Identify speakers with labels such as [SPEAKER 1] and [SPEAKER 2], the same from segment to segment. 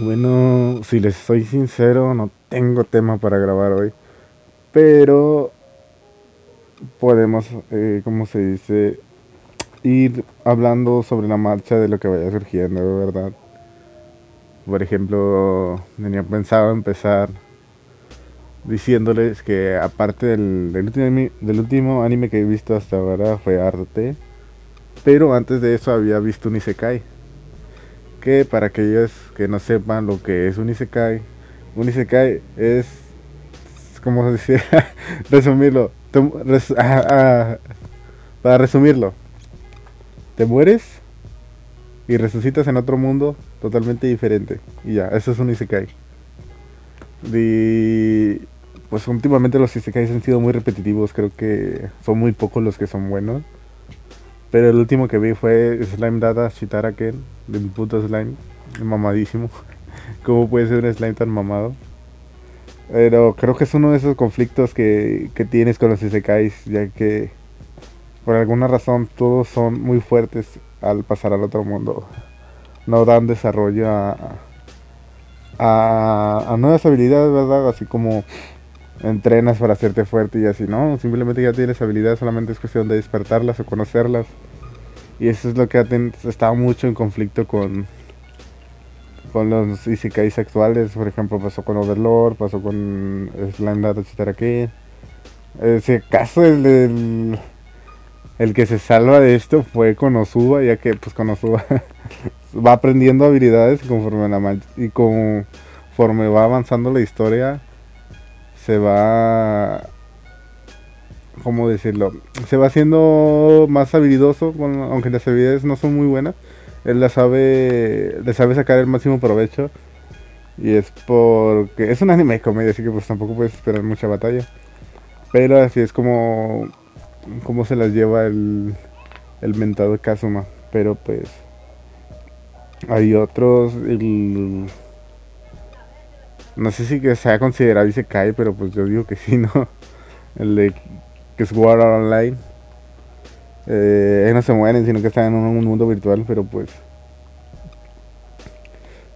[SPEAKER 1] Bueno, si les soy sincero, no tengo tema para grabar hoy. Pero podemos, eh, ¿cómo se dice? Ir hablando sobre la marcha de lo que vaya surgiendo, ¿verdad? Por ejemplo, tenía pensado empezar diciéndoles que aparte del, del, último, del último anime que he visto hasta ahora fue Arte. Pero antes de eso había visto un Isekai que para aquellos que no sepan lo que es un Isekai, un Isekai es, como decía, resumirlo, ah, ah, para resumirlo, te mueres y resucitas en otro mundo totalmente diferente. Y ya, eso es un Isekai. Y pues últimamente los Isekais han sido muy repetitivos, creo que son muy pocos los que son buenos. Pero el último que vi fue Slime Data Shitaraken, de un puto slime, mamadísimo. ¿Cómo puede ser un slime tan mamado? Pero creo que es uno de esos conflictos que, que tienes con los isekais, ya que por alguna razón todos son muy fuertes al pasar al otro mundo. No dan desarrollo a, a, a nuevas habilidades, ¿verdad? Así como entrenas para hacerte fuerte y así, ¿no? Simplemente ya tienes habilidades, solamente es cuestión de despertarlas o conocerlas. Y eso es lo que ha estado mucho en conflicto con, con los Isekais actuales. Por ejemplo, pasó con Overlord, pasó con Slime Data aquí. Ese caso, el, el, que se salva de esto fue con Osuba, ya que pues con Osuba va aprendiendo habilidades conforme la y conforme va avanzando la historia se va ¿cómo decirlo? Se va haciendo más habilidoso, aunque las habilidades no son muy buenas. Él la sabe, le sabe sacar el máximo provecho. Y es porque es un anime de comedia, así que pues tampoco puedes esperar mucha batalla. Pero así es como, como se las lleva el, el mentado Kazuma. Pero pues hay otros, el, no sé si que sea considerado y se cae, pero pues yo digo que sí, ¿no? El de que es War Online. Eh, no se mueren, sino que están en un, mundo virtual, pero pues.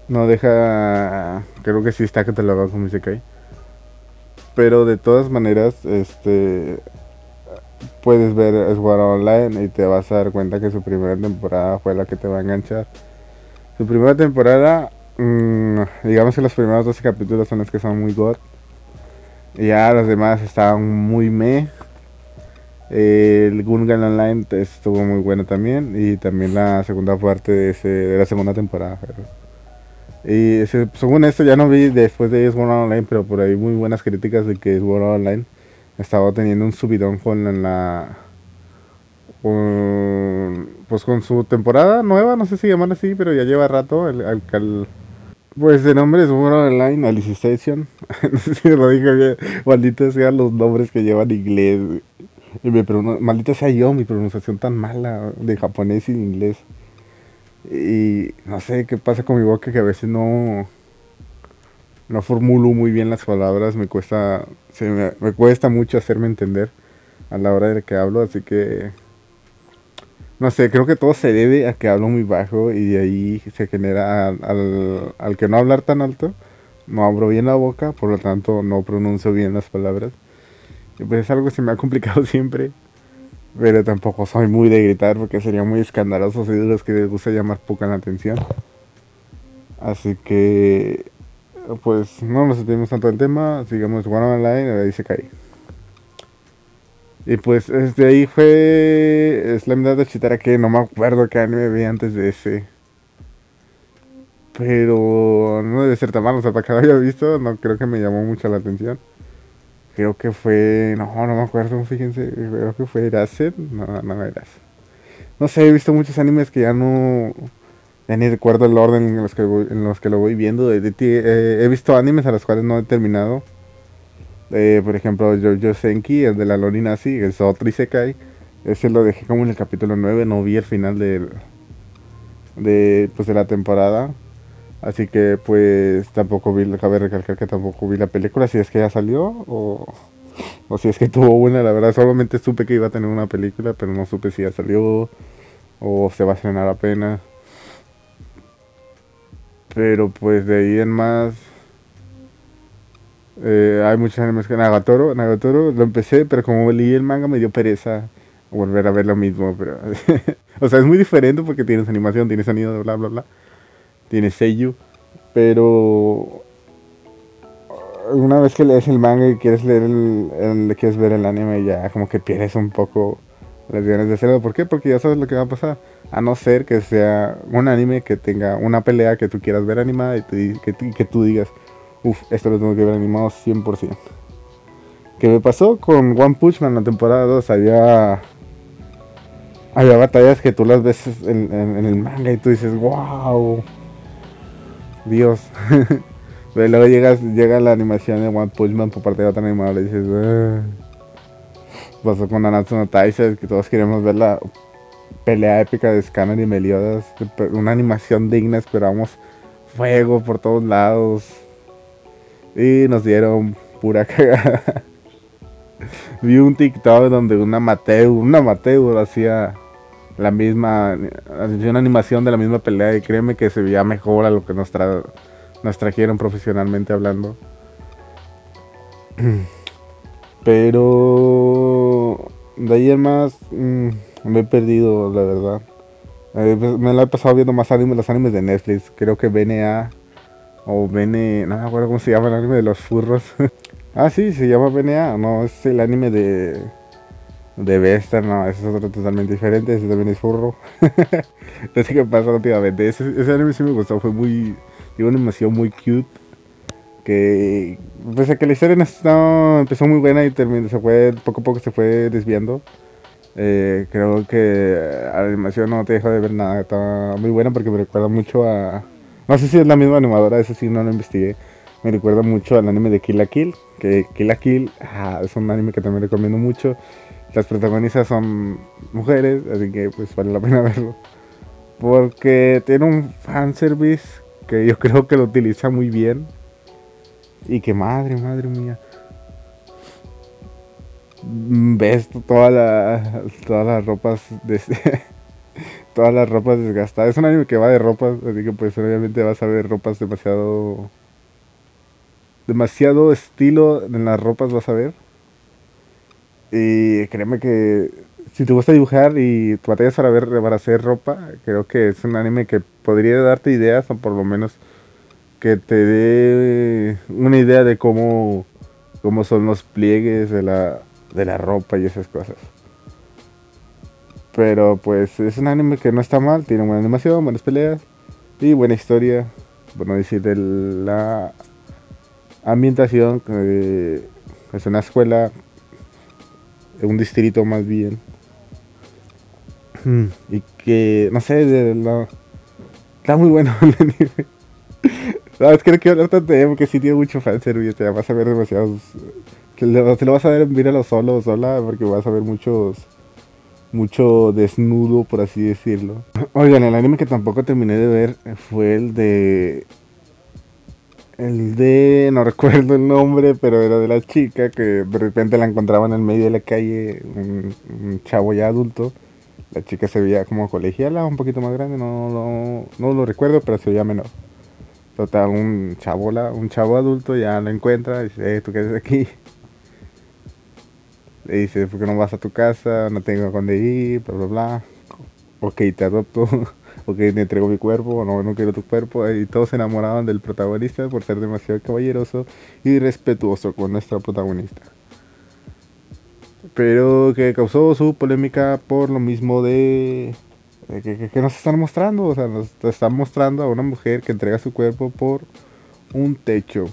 [SPEAKER 1] No deja. Creo que sí está catalogado como Isekai. Pero de todas maneras, este. Puedes ver Sword Online y te vas a dar cuenta que su primera temporada fue la que te va a enganchar. Su primera temporada Mm, digamos que los primeros 12 capítulos son los que son muy god. Y ya los demás estaban muy me. el Gungan Online estuvo muy bueno también. Y también la segunda parte de, ese, de la segunda temporada. Y según esto ya no vi después de Sword Online, pero por ahí muy buenas críticas de que Sword Online estaba teniendo un subidón con la... pues con su temporada nueva, no sé si llaman así, pero ya lleva rato el, el pues de nombre es World Online Alicization. no sé si lo dije bien. Malditos sean los nombres que llevan inglés. Y me maldita sea yo, mi pronunciación tan mala de japonés y de inglés. Y no sé qué pasa con mi boca que a veces no no formulo muy bien las palabras, me cuesta se me, me cuesta mucho hacerme entender a la hora de que hablo, así que no sé, creo que todo se debe a que hablo muy bajo y de ahí se genera al, al, que no hablar tan alto, no abro bien la boca, por lo tanto no pronuncio bien las palabras. Y pues es algo que se me ha complicado siempre, pero tampoco soy muy de gritar porque sería muy escandaloso si de los que les gusta llamar poca la atención. Así que, pues no nos sentimos tanto el tema, sigamos jugando online, ahí se cae. Y pues desde ahí fue Slam de Chitara que no me acuerdo qué anime vi antes de ese. Pero no debe ser tan malo, o sea, para que lo haya visto, no creo que me llamó mucho la atención. Creo que fue, no, no me acuerdo, fíjense, creo que fue Erased, no, no era No sé, he visto muchos animes que ya no, ya ni recuerdo el orden en los que, en los que lo voy viendo. Eh, he visto animes a los cuales no he terminado eh, por ejemplo, Jojo Senki, el de la Lori Nazi, es otro Isekai. Ese lo dejé como en el capítulo 9, no vi el final de, de, pues, de la temporada. Así que pues tampoco vi, cabe recalcar que tampoco vi la película, si es que ya salió o, o si es que tuvo una, la verdad solamente supe que iba a tener una película, pero no supe si ya salió o se va a estrenar apenas. Pero pues de ahí en más... Eh, hay muchos animes que Nagatoro, Nagatoro lo empecé, pero como leí el manga me dio pereza volver a ver lo mismo, pero o sea, es muy diferente porque tienes animación, tienes sonido, bla bla bla. Tienes seiyuu, pero una vez que lees el manga y quieres leer el, quieres ver el anime ya como que pierdes un poco las ganas de hacerlo. ¿Por qué? Porque ya sabes lo que va a pasar. A no ser que sea un anime que tenga una pelea que tú quieras ver animada y que, que, tú digas, uff, esto lo tengo que ver animado 100%. ¿Qué me pasó con One Punch Man en la temporada 2? Había, había batallas que tú las ves en, el manga y tú dices, wow, Dios. Pero luego llegas, llega la animación de One Punch Man por parte de otro animador y dices, ah". pasó con Nanatsu no Taisha, que todos queremos ver la pelea épica de Scanner y Meliodas, una animación digna, esperamos fuego por todos lados. Y nos dieron pura cagada. Vi un TikTok donde una Mateo, una Mateo hacía la misma, una animación de la misma pelea y créeme que se veía mejor a lo que nos trae nos trajeron profesionalmente hablando. Pero de ahí en más mm, me he perdido, la verdad. Eh, pues, me la he pasado viendo más animes, los animes de Netflix. Creo que BNA o BN, no me acuerdo cómo se llama el anime de los furros. ah, sí, se llama BNA, no, es el anime de de Vesta, no, es otro totalmente diferente, ese también es furro. no sé qué pasa últimamente. Ese, ese anime sí me gustó, fue muy y una animación muy cute. Que pese a que la historia no, empezó muy buena y terminó, se fue, poco a poco se fue desviando. Eh, creo que la animación no te deja de ver nada. Está muy buena porque me recuerda mucho a. No sé si es la misma animadora, eso sí no lo investigué. Me recuerda mucho al anime de Kill la Kill. Que Kill la Kill ah, es un anime que también recomiendo mucho. Las protagonistas son mujeres, así que pues vale la pena verlo. Porque tiene un fanservice que yo creo que lo utiliza muy bien. Y que madre, madre mía. Ves todas las todas las ropas de todas las ropas desgastadas. Es un anime que va de ropas, así que pues obviamente vas a ver ropas demasiado demasiado estilo en las ropas vas a ver. Y créeme que si te gusta dibujar y te batallas para ver para hacer ropa, creo que es un anime que podría darte ideas o por lo menos que te dé una idea de cómo, cómo son los pliegues de la, de la ropa y esas cosas. Pero pues es un anime que no está mal, tiene buena animación, buenas peleas y buena historia. Bueno, decir, de la ambientación, que es una escuela, un distrito más bien, y que, no sé, de la... está muy bueno el anime. Sabes, creo que hablar tanto de porque sí tiene mucho fanservice, te vas a ver demasiados... Que te lo vas a ver, míralo solo o sola, porque vas a ver muchos... Mucho desnudo, por así decirlo. Oigan, el anime que tampoco terminé de ver fue el de... El de... no recuerdo el nombre, pero era de la chica que de repente la encontraban en el medio de la calle, un chavo ya adulto la chica se veía como colegiala, un poquito más grande, no, no, lo recuerdo, pero se veía menor. Total, un chavo, un chavo adulto ya la encuentra y dice, eh, ¿tú qué haces aquí? Le dice, ¿por qué no vas a tu casa? No tengo a dónde ir, bla, bla, bla. Ok, te adopto. ok, te entrego mi cuerpo. No, no quiero tu cuerpo. Y todos se enamoraban del protagonista por ser demasiado caballeroso y respetuoso con nuestra protagonista pero que causó su polémica por lo mismo de, que, nos están mostrando, o sea, nos están mostrando a una mujer que entrega su cuerpo por un techo.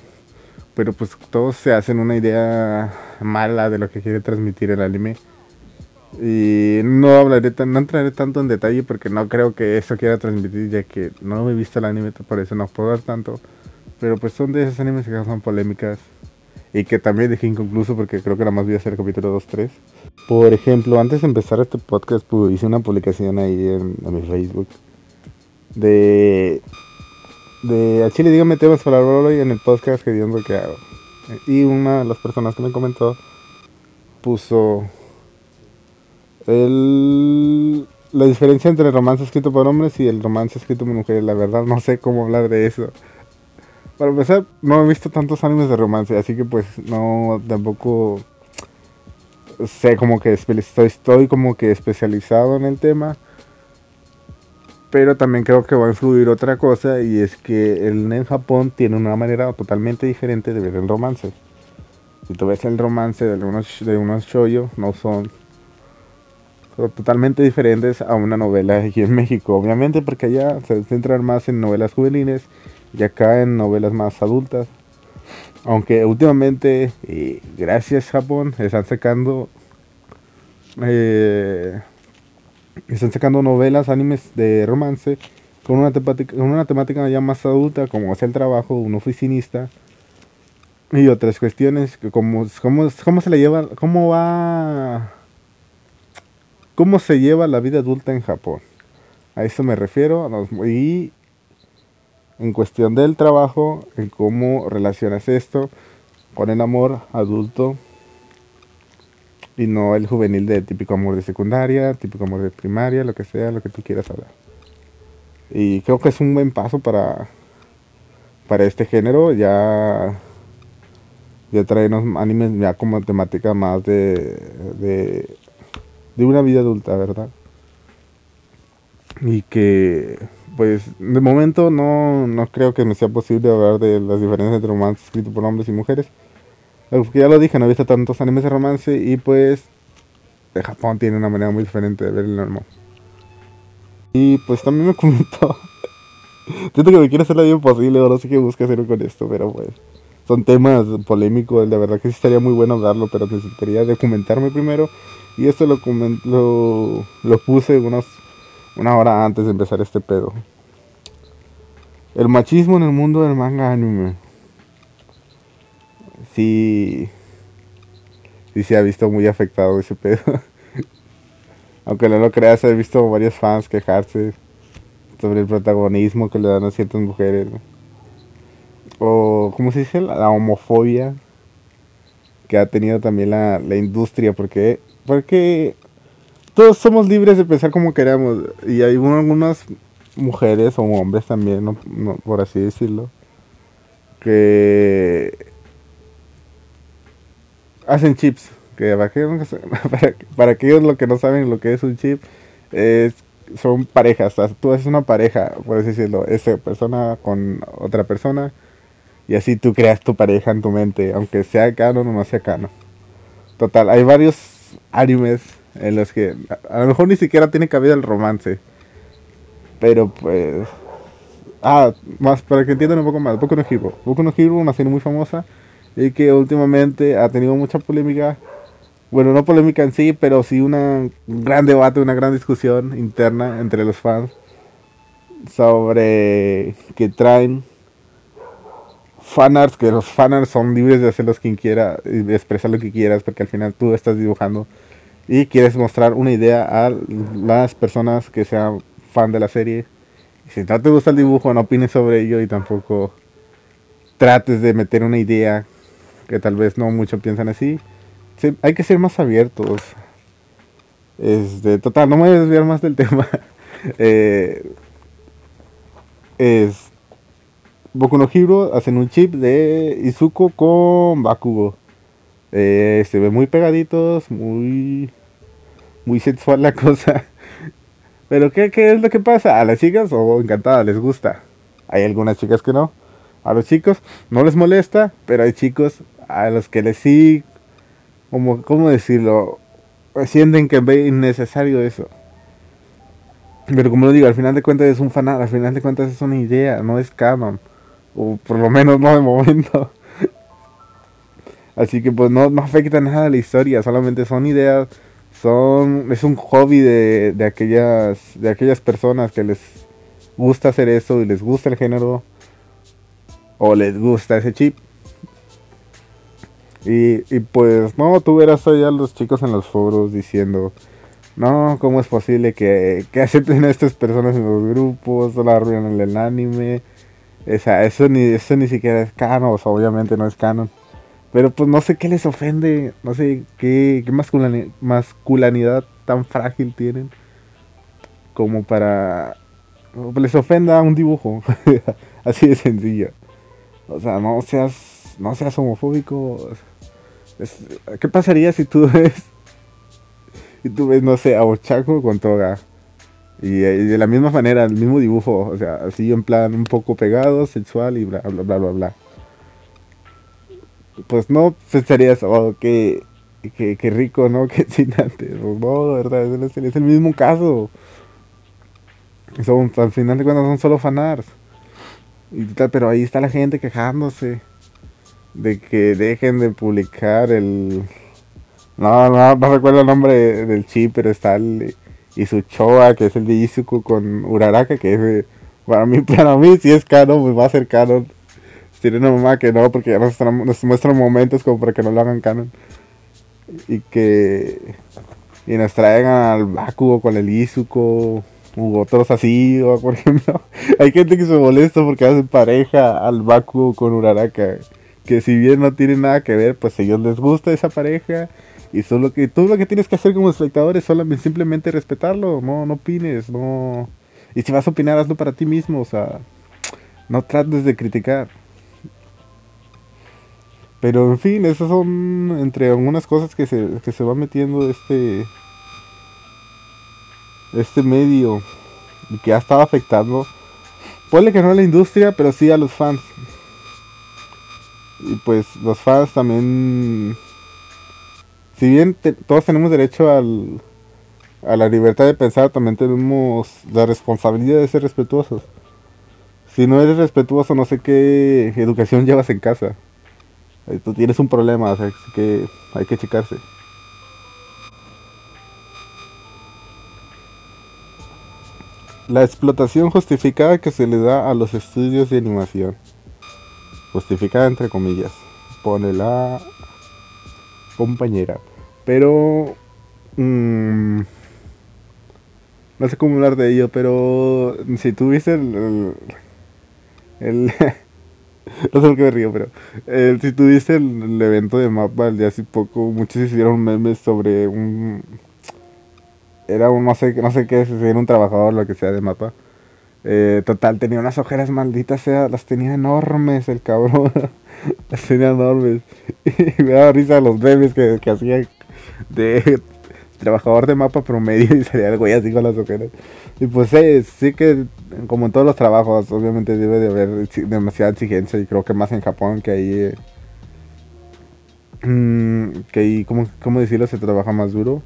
[SPEAKER 1] Pero pues todos se hacen una idea mala de lo que quiere transmitir el anime. Y no hablaré no entraré tanto en detalle porque no creo que eso quiera transmitir, ya que no he visto el anime, por eso no puedo dar tanto. Pero pues son de esos animes que causan polémicas y que también dejé inconcluso porque creo que nada más voy a hacer el capítulo 2-3. Por ejemplo, antes de empezar este podcast pues, hice una publicación ahí en, mi Facebook de... De a Chile dígame temas para hoy en el podcast que lo que hago. Y una de las personas que me comentó puso el la diferencia entre el romance escrito por hombres y el romance escrito por mujeres. La verdad, no sé cómo hablar de eso. Para empezar, no he visto tantos animes de romance, así que pues no tampoco sé como que estoy, estoy como que especializado en el tema. Pero también creo que va a influir otra cosa y es que el en Japón tiene una manera totalmente diferente de ver el romance. Si tú ves el romance de unos, de unos shoyo, no son, totalmente diferentes a una novela aquí en México. Obviamente porque allá se centran más en novelas juveniles y acá en novelas más adultas. Aunque últimamente, y gracias Japón, están sacando eh, están sacando novelas, animes de romance con una temática, con una temática ya más adulta, como es el trabajo de un oficinista y otras cuestiones como cómo, cómo se le lleva cómo va cómo se lleva la vida adulta en Japón. A eso me refiero y en cuestión del trabajo en cómo relacionas esto con el amor adulto y no el juvenil de típico amor de secundaria típico amor de primaria lo que sea lo que tú quieras hablar y creo que es un buen paso para para este género ya ya traernos animes ya como temática más de, de, de una vida adulta, ¿verdad? Y que, pues, de momento no, no creo que me sea posible hablar de las diferencias entre romance escrito por hombres y mujeres. Porque ya lo dije, no he visto tantos animes de romance y pues de Japón tiene una manera muy diferente de ver el normal. Y pues también me comentó. Siento que me quiere hacer la vida imposible, no sé qué busca hacer con esto, pero pues son temas polémicos, la verdad que sí estaría muy bueno hablarlo, pero necesitaría documentarme primero. Y esto lo, lo, lo puse unas, una hora antes de empezar este pedo. El machismo en el mundo del manga anime. Sí, sí se ha visto muy afectado ese pedo. Aunque no lo creas, he visto varios fans quejarse sobre el protagonismo que le dan a ciertas mujeres o ¿cómo se dice? La, homofobia que ha tenido también la, industria, porque, porque todos somos libres de pensar como queramos, y hay algunas mujeres o hombres también, por así decirlo, que hacen chips, que para, para, para aquellos lo que no saben lo que es un chip, es son parejas, tú haces una pareja, por decirlo, esa persona con otra persona, y así tú creas tu pareja en tu mente, aunque sea canon o no sea canon. Total, hay varios animes en los que a, lo mejor ni siquiera tiene cabida el romance. Pero pues... Ah, más para que entiendan un poco más. Boku no Hero. Boku no Hero, una serie muy famosa y que últimamente ha tenido mucha polémica. Bueno, no polémica en sí, pero sí una, un gran debate, una gran discusión interna entre los fans sobre que traen fanarts, que los fanarts son libres de hacerlos quien quiera de expresar lo que quieras, porque al final tú estás dibujando y quieres mostrar una idea a las personas que sean fan de la serie. si no te gusta el dibujo, no opines sobre ello y tampoco trates de meter una idea que tal vez no muchos piensan así. hay que ser más abiertos. Este, total, no me voy a desviar más del tema. eh, es, Boku hacen un chip de Izuku con Bakugo. Eh, se ven muy pegaditos, muy muy sexual la cosa. Pero ¿qué, ¿qué, es lo que pasa? A las chicas, o oh, encantada, les gusta. Hay algunas chicas que no. A los chicos no les molesta, pero hay chicos a los que les sí, como, ¿cómo decirlo? Sienten que es innecesario eso. Pero como lo digo, al final de cuentas es un fanal, al final de cuentas es una idea, no es canon. O por lo menos no de momento. Así que pues no, afecta nada la historia, solamente son ideas, son es un hobby de, de, aquellas de aquellas personas que les gusta hacer eso y les gusta el género o les gusta ese chip. Y, pues no, tú verás allá los chicos en los foros diciendo, no, ¿cómo es posible que, que acepten a estas personas en los grupos, solo arruinan el anime? Esa, eso, ni, eso ni siquiera es canon, obviamente no es canon. Pero pues no sé qué les ofende, no sé qué, qué masculinidad, tan frágil tienen. como para les ofenda un dibujo. Así de sencillo. O sea, no seas, no seas homofóbico. ¿Qué pasaría si tú ves, si tú ves, no sé, a Ochaco con toga? Y, de la misma manera, el mismo dibujo, o sea, así en plan un poco pegado, sexual y bla, bla, bla, bla, bla. Pues no pensarías, oh, qué, qué, rico, ¿no? Qué excitante. Pues no, verdad, es el, mismo caso. Son, al final de cuentas son solo fanarts. Y tal, pero ahí está la gente quejándose de que dejen de publicar el... No, no, no recuerdo el nombre del chip, pero está el Isuchoa, que es el de Izuku con Uraraka, que es para mí, para mí si es canon, pues va a ser canon. Tiene una mamá que no, porque ya nos, muestran momentos como para que no lo hagan canon. Y que... Y nos traigan al Bakugo con el Izuku u otros así, o por ejemplo, hay gente que se molesta porque hacen pareja al Baku con Uraraka, que si bien no tiene nada que ver, pues a ellos les gusta esa pareja y solo que tú lo que tienes que hacer como espectador es solamente simplemente respetarlo, no no opines, no y si vas a opinar hazlo para ti mismo, o sea, no trates de criticar. Pero en fin, esas son entre algunas cosas que se, que se va metiendo este este medio que ha estado afectando, puede que no a la industria, pero sí a los fans. Y pues los fans también, si bien todos tenemos derecho al, a la libertad de pensar, también tenemos la responsabilidad de ser respetuosos. Si no eres respetuoso, no sé qué educación llevas en casa. Tú tienes un problema, así que hay que checarse. La explotación justificada que se le da a los estudios de animación. Justificada entre comillas. Pone la compañera. Pero... Mm, no sé cómo hablar de ello, pero si tuviste el... el, no sé por qué me río, pero si tuviste el, evento de Mapa el día hace poco, muchos hicieron memes sobre un era un no sé, no sé qué, si era un trabajador, lo que sea de mapa. Eh, total, tenía unas ojeras malditas, sea, las tenía enormes el cabrón. las tenía enormes. Y me daba risa los memes que, que hacía de trabajador de mapa promedio y salía el güey así con las ojeras. Y pues sí, sí que como en todos los trabajos, obviamente debe de haber demasiada exigencia y creo que más en Japón que ahí... Eh, mm, que ahí, ¿cómo, ¿cómo decirlo? Se trabaja más duro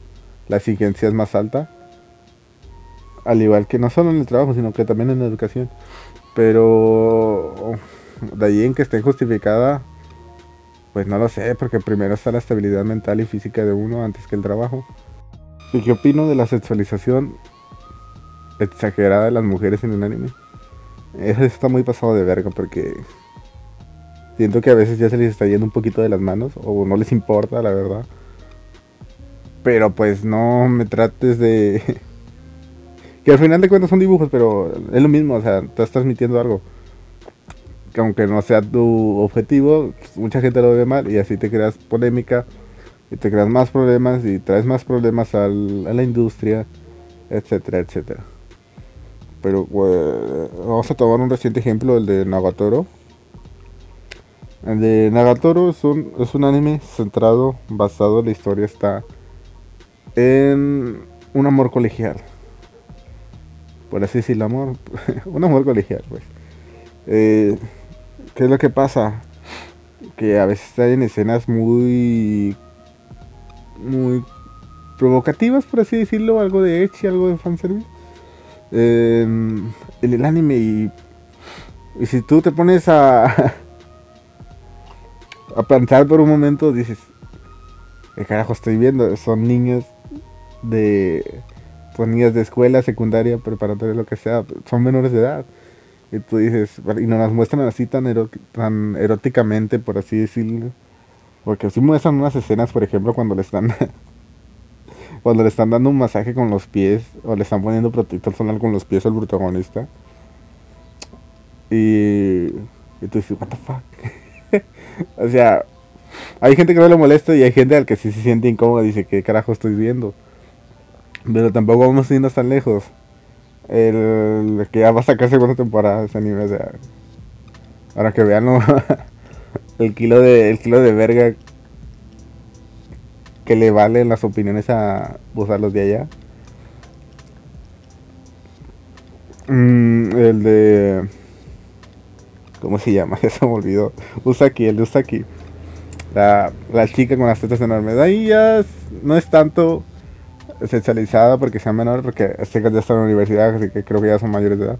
[SPEAKER 1] la exigencia es más alta. Al igual que no solo en el trabajo, sino que también en la educación. Pero de ahí en que esté justificada, pues no lo sé, porque primero está la estabilidad mental y física de uno antes que el trabajo. ¿Y qué opino de la sexualización exagerada de las mujeres en el anime? Eso está muy pasado de verga porque siento que a veces ya se les está yendo un poquito de las manos o no les importa, la verdad. Pero pues no me trates de... que al final de cuentas son dibujos, pero es lo mismo, o sea, estás transmitiendo algo. Que aunque no sea tu objetivo, pues, mucha gente lo ve mal y así te creas polémica y te creas más problemas y traes más problemas a la industria, etcétera, etcétera. Pero pues, vamos a tomar un reciente ejemplo, el de Nagatoro. El de Nagatoro es un, es un anime centrado, basado, en la historia está en un amor colegial. Por así decirlo, amor. un amor colegial, pues. Eh, ¿Qué es lo que pasa? Que a veces hay en escenas muy. muy provocativas, por así decirlo, algo de y algo de fanservice. en el anime y, y si tú te pones a a pensar por un momento dices ¿qué carajo estoy viendo? Son niños de pues, de escuela, secundaria, preparatoria, lo que sea, son menores de edad. Y tú dices, y nos las muestran así tan, eróticamente, por así decirlo. Porque si muestran unas escenas, por ejemplo, cuando le están cuando le están dando un masaje con los pies o le están poniendo protector solar con los pies al protagonista. Y, y tú dices, what the fuck. o sea, hay gente que no le molesta y hay gente al que sí se siente incómodo y dice, ¿qué carajo estoy viendo? Pero tampoco vamos a irnos tan lejos. el que ya va a sacar segunda temporada ese anime, o sea, para que vean el kilo de el kilo de verga que le valen las opiniones a, pues, los de allá. Mm, el de ¿cómo se llama? Ya se me olvidó. Usaki, el de Usaki. La, la chica con las tetas enormes. Ahí ya no es tanto sexualizada porque sea menor, porque este ya está en la universidad, así que creo que ya son mayores de edad.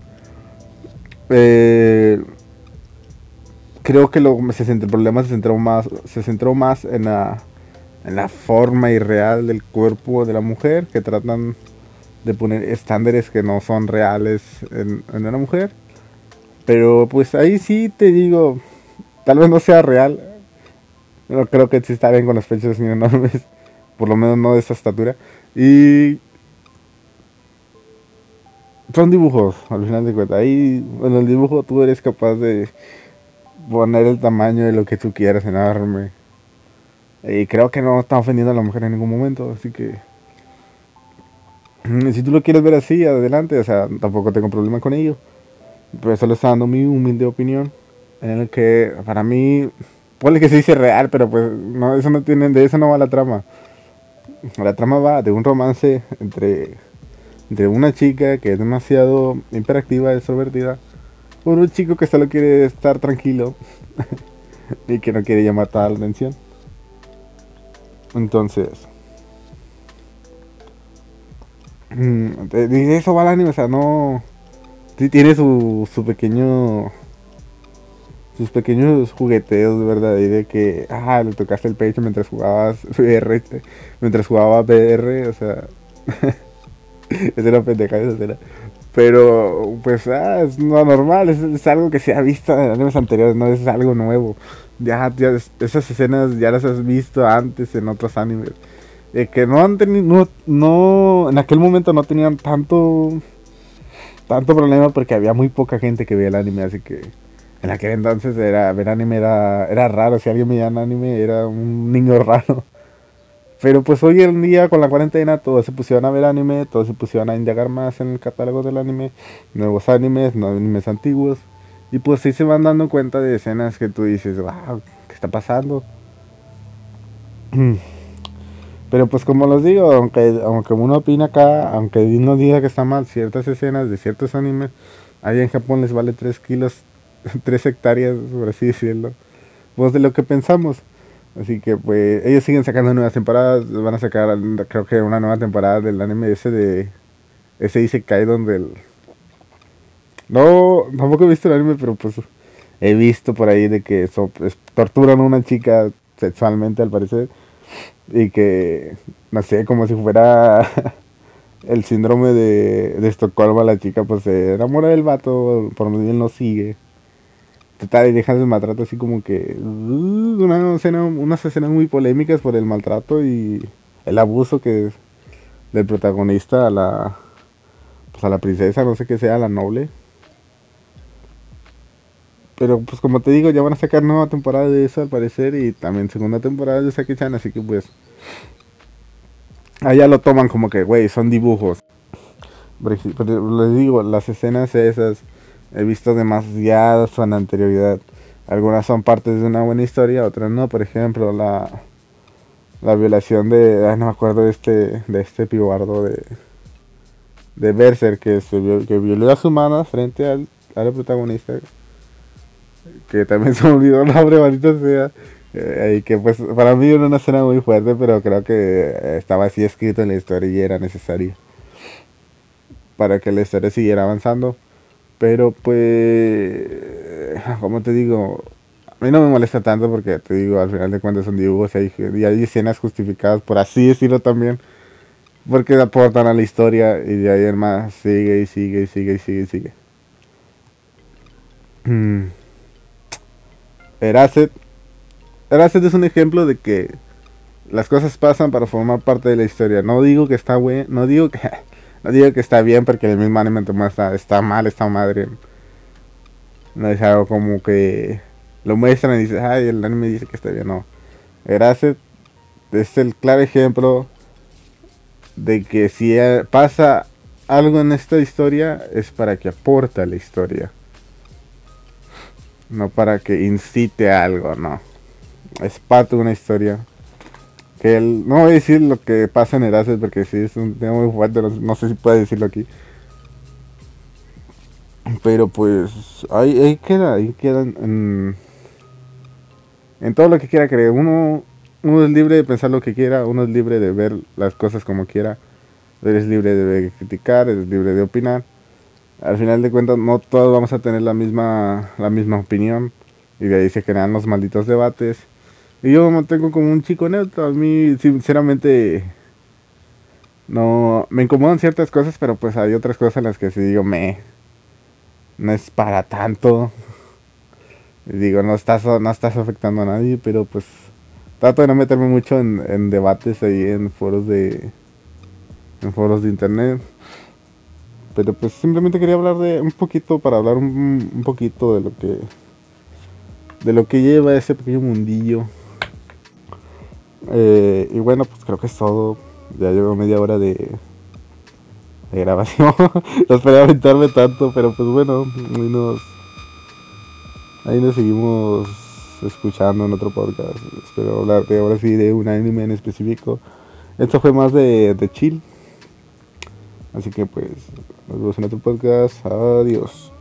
[SPEAKER 1] Eh, creo que lo, se, el problema se centró más, se centró más en la, en la forma irreal del cuerpo de la mujer, que tratan de poner estándares que no son reales en, en una mujer. Pero pues ahí sí te digo, tal vez no sea real. No creo que sí está bien con los pechos enormes, por lo menos no de esa estatura. Y son dibujos, al final de cuentas. Ahí en el dibujo tú eres capaz de poner el tamaño de lo que tú quieras enorme. Y creo que no está ofendiendo a la mujer en ningún momento, así que... Mm, si tú lo quieres ver así, adelante, o sea, tampoco tengo problema con ello. Pero solo está dando mi humilde opinión. En el que, para mí, puede que se dice real, pero pues no, eso no tiene, de eso no va la trama. La trama va de un romance entre, entre una chica que es demasiado hiperactiva, extrovertida, por un chico que solo quiere estar tranquilo y que no quiere llamar toda la atención. Entonces, mm, de eso va el anime, o sea, no. Tiene su, su pequeño sus pequeños jugueteos, ¿verdad? Y de que, ah, le tocaste el pecho mientras jugabas VR, mientras jugaba VR, o sea, es una pendeja esa Pero, pues, ah, es lo normal, es, algo que se ha visto en animes anteriores, no es algo nuevo. Ya, ya, esas escenas ya las has visto antes en otros animes. Eh, que no han tenido, no, no, en aquel momento no tenían tanto, tanto problema porque había muy poca gente que veía el anime, así que en aquel entonces era, ver anime era, era raro, si alguien llama anime era un niño raro. Pero pues hoy en día con la cuarentena todos se pusieron a ver anime, todos se pusieron a indagar más en el catálogo del anime, nuevos animes, nuevos animes antiguos. Y pues sí se van dando cuenta de escenas que tú dices, wow, ¿qué está pasando? Pero pues como los digo, aunque, aunque uno opina acá, aunque uno diga que está mal ciertas escenas de ciertos animes, allá en Japón les vale 3 kilos tres hectáreas, por así decirlo, pues de lo que pensamos. Así que pues ellos siguen sacando nuevas temporadas, van a sacar creo que una nueva temporada del anime ese de ese dice Kai donde No, tampoco he visto el anime, pero pues he visto por ahí de que torturan a una chica sexualmente al parecer y que no sé, como si fuera el síndrome de, de Estocolmo la chica pues se enamora del vato, por lo menos no sigue y dejas el maltrato así como que uh, una escena, unas escenas muy polémicas por el maltrato y el abuso que del protagonista a la pues a la princesa, no sé qué sea, la noble. Pero pues como te digo, ya van a sacar nueva temporada de eso al parecer y también segunda temporada de Saki-chan, así que pues allá lo toman como que, güey, son dibujos. Pero les digo, las escenas esas he visto demasiadas con anterioridad. Algunas son partes de una buena historia, otras no. Por ejemplo, la, la violación de, no me acuerdo de este, de este pibardo de, de Berser que, que violó a su mano frente al, al protagonista. Que también se me olvidó nombre, maldito sea. Eh, y que pues para mí era una escena muy fuerte, pero creo que estaba así escrito en la historia y era necesario. Para que la historia siguiera avanzando. Pero pues, como te digo, a mí no me molesta tanto porque te digo, al final de cuentas son dibujos y hay, escenas justificadas, por así decirlo también, porque aportan a la historia y de ahí en más sigue y sigue y sigue y sigue y sigue. Mm. Eracet es un ejemplo de que las cosas pasan para formar parte de la historia. No digo que está bueno, no digo que no digo que está bien porque el mismo anime muestra, está mal, está madre. No es algo como que lo muestran y dices, ay, el anime dice que está bien. No. Gracias. Es el claro ejemplo de que si pasa algo en esta historia es para que aporte a la historia. No para que incite a algo, no. Es parte de una historia. Que no voy a decir lo que pasa en Erasmus porque sí es un tema muy fuerte, no, sé si puedo decirlo aquí. Pero pues ahí, queda, ahí queda en, en, todo lo que quiera creer. Uno, uno es libre de pensar lo que quiera, uno es libre de ver las cosas como quiera. Eres libre de criticar, eres libre de opinar. Al final de cuentas no todos vamos a tener la misma, la misma opinión. Y de ahí se crean los malditos debates. Y yo me tengo como un chico neutro. A mí sinceramente no me incomodan ciertas cosas, pero pues hay otras cosas en las que sí digo, me no es para tanto. Y digo, no estás no estás afectando a nadie, pero pues trato de no meterme mucho en, en debates ahí en foros de en foros de internet. Pero pues simplemente quería hablar de un poquito, para hablar un, poquito de lo que de lo que lleva ese pequeño mundillo. Eh, y bueno, pues creo que es todo. Ya llevo media hora de, grabación. no esperaba aventarme tanto, pero pues bueno, ahí nos, ahí nos seguimos escuchando en otro podcast. Espero hablar de ahora sí de un anime en específico. Esto fue más de, de chill. Así que pues nos vemos en otro podcast. Adiós.